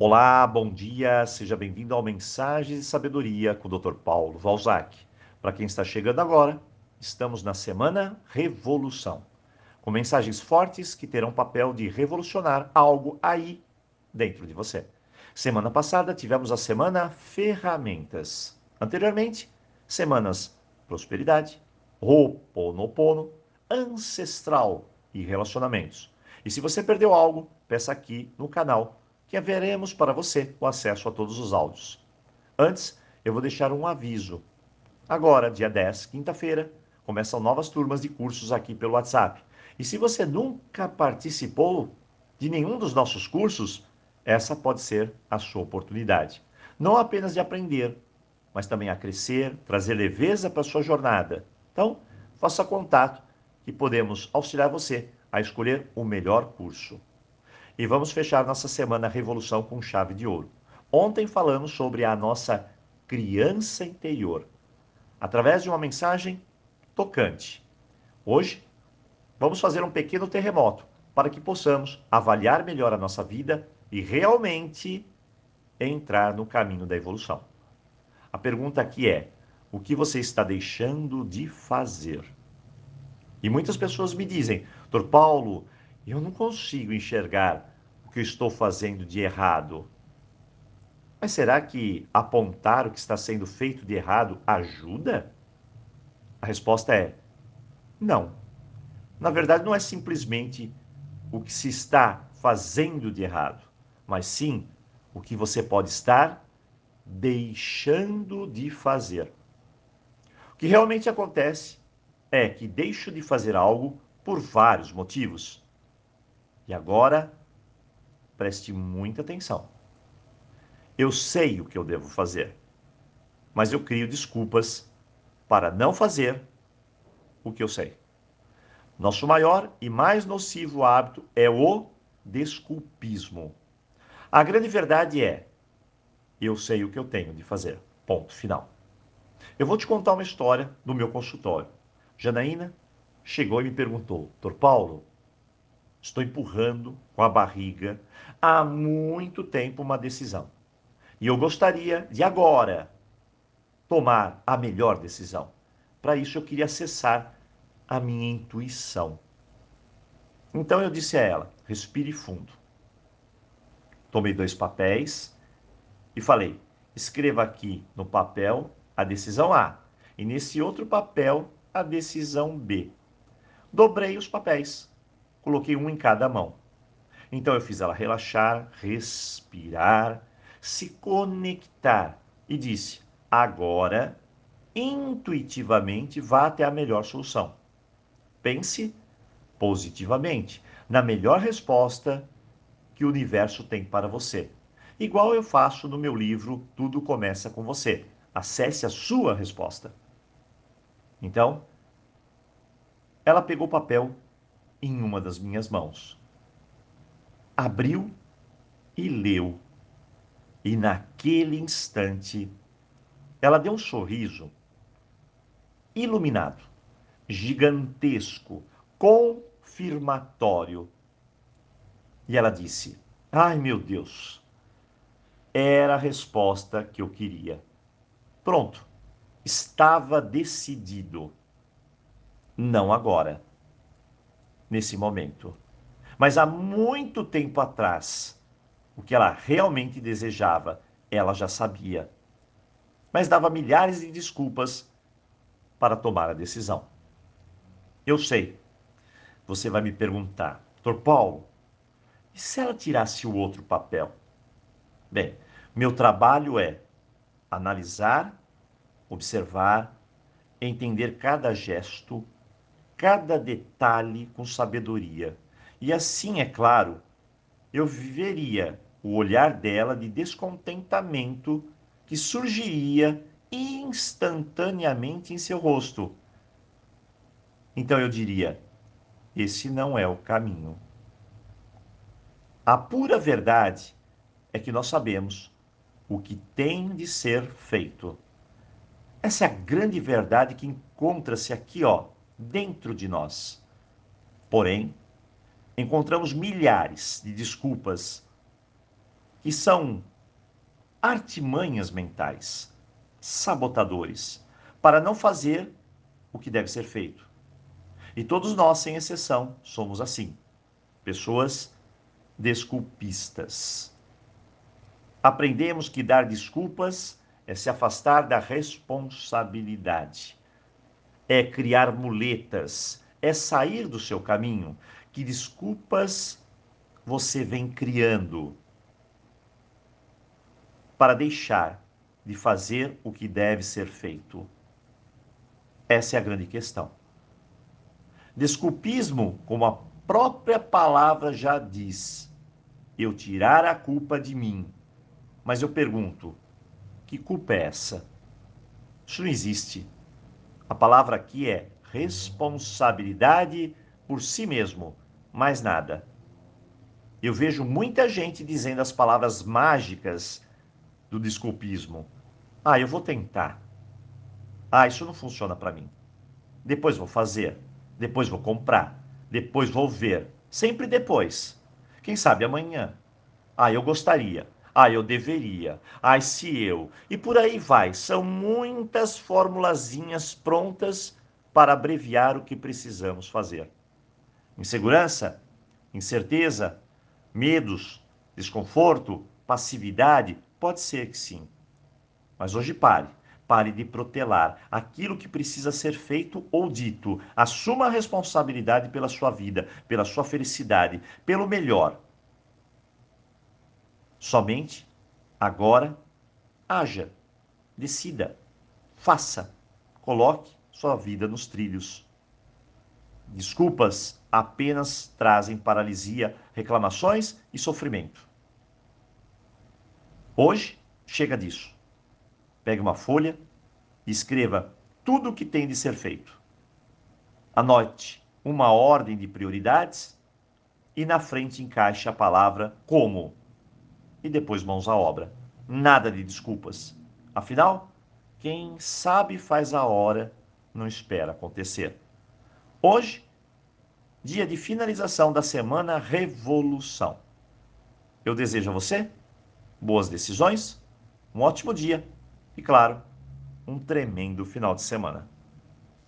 Olá, bom dia, seja bem-vindo ao Mensagens de Sabedoria com o Dr. Paulo Valzac. Para quem está chegando agora, estamos na semana Revolução, com mensagens fortes que terão papel de revolucionar algo aí dentro de você. Semana passada tivemos a semana Ferramentas. Anteriormente, semanas Prosperidade, Ho'oponopono, Ancestral e Relacionamentos. E se você perdeu algo, peça aqui no canal que haveremos para você o acesso a todos os áudios. Antes, eu vou deixar um aviso. Agora, dia 10, quinta-feira, começam novas turmas de cursos aqui pelo WhatsApp. E se você nunca participou de nenhum dos nossos cursos, essa pode ser a sua oportunidade. Não apenas de aprender, mas também a crescer, trazer leveza para a sua jornada. Então, faça contato que podemos auxiliar você a escolher o melhor curso. E vamos fechar nossa semana Revolução com chave de ouro. Ontem falamos sobre a nossa criança interior, através de uma mensagem tocante. Hoje, vamos fazer um pequeno terremoto para que possamos avaliar melhor a nossa vida e realmente entrar no caminho da evolução. A pergunta aqui é: o que você está deixando de fazer? E muitas pessoas me dizem, Doutor Paulo, eu não consigo enxergar o que estou fazendo de errado. Mas será que apontar o que está sendo feito de errado ajuda? A resposta é não. Na verdade, não é simplesmente o que se está fazendo de errado, mas sim o que você pode estar deixando de fazer. O que realmente acontece é que deixo de fazer algo por vários motivos. E agora, preste muita atenção. Eu sei o que eu devo fazer, mas eu crio desculpas para não fazer o que eu sei. Nosso maior e mais nocivo hábito é o desculpismo. A grande verdade é: eu sei o que eu tenho de fazer. Ponto final. Eu vou te contar uma história do meu consultório. Janaína chegou e me perguntou: Doutor Paulo, estou empurrando com a barriga há muito tempo uma decisão. E eu gostaria de agora tomar a melhor decisão. Para isso eu queria acessar a minha intuição. Então eu disse a ela: respire fundo. Tomei dois papéis e falei: escreva aqui no papel a decisão A e nesse outro papel a decisão B. Dobrei os papéis, coloquei um em cada mão. Então eu fiz ela relaxar, respirar, se conectar e disse: agora, intuitivamente, vá até a melhor solução. Pense positivamente na melhor resposta que o universo tem para você. Igual eu faço no meu livro Tudo Começa com Você. Acesse a sua resposta. Então, ela pegou o papel em uma das minhas mãos, abriu e leu. E naquele instante, ela deu um sorriso iluminado, gigantesco, confirmatório. E ela disse: Ai meu Deus, era a resposta que eu queria. Pronto, estava decidido. Não agora, nesse momento. Mas há muito tempo atrás, o que ela realmente desejava, ela já sabia. Mas dava milhares de desculpas para tomar a decisão. Eu sei. Você vai me perguntar, Dr. Paulo, e se ela tirasse o outro papel? Bem, meu trabalho é analisar observar, entender cada gesto, cada detalhe com sabedoria. E assim, é claro, eu viveria o olhar dela de descontentamento que surgiria instantaneamente em seu rosto. Então eu diria: esse não é o caminho. A pura verdade é que nós sabemos o que tem de ser feito. Essa é a grande verdade que encontra-se aqui, ó, dentro de nós. Porém, encontramos milhares de desculpas que são artimanhas mentais, sabotadores, para não fazer o que deve ser feito. E todos nós, sem exceção, somos assim. Pessoas desculpistas. Aprendemos que dar desculpas é se afastar da responsabilidade, é criar muletas, é sair do seu caminho. Que desculpas você vem criando para deixar de fazer o que deve ser feito? Essa é a grande questão. Desculpismo, como a própria palavra já diz, eu tirar a culpa de mim. Mas eu pergunto, que culpa é essa? Isso não existe. A palavra aqui é responsabilidade por si mesmo, mais nada. Eu vejo muita gente dizendo as palavras mágicas do desculpismo. Ah, eu vou tentar. Ah, isso não funciona para mim. Depois vou fazer. Depois vou comprar. Depois vou ver. Sempre depois. Quem sabe amanhã. Ah, eu gostaria. Ah, eu deveria. Ah, se eu. E por aí vai. São muitas formulazinhas prontas para abreviar o que precisamos fazer. Insegurança, incerteza, medos, desconforto, passividade, pode ser que sim. Mas hoje pare. Pare de protelar aquilo que precisa ser feito ou dito. Assuma a responsabilidade pela sua vida, pela sua felicidade, pelo melhor. Somente agora haja, decida, faça, coloque sua vida nos trilhos. Desculpas apenas trazem paralisia, reclamações e sofrimento. Hoje, chega disso. Pegue uma folha e escreva tudo o que tem de ser feito. Anote uma ordem de prioridades e na frente encaixe a palavra como. E depois mãos à obra. Nada de desculpas. Afinal, quem sabe faz a hora, não espera acontecer. Hoje, dia de finalização da semana Revolução. Eu desejo a você boas decisões, um ótimo dia e, claro, um tremendo final de semana.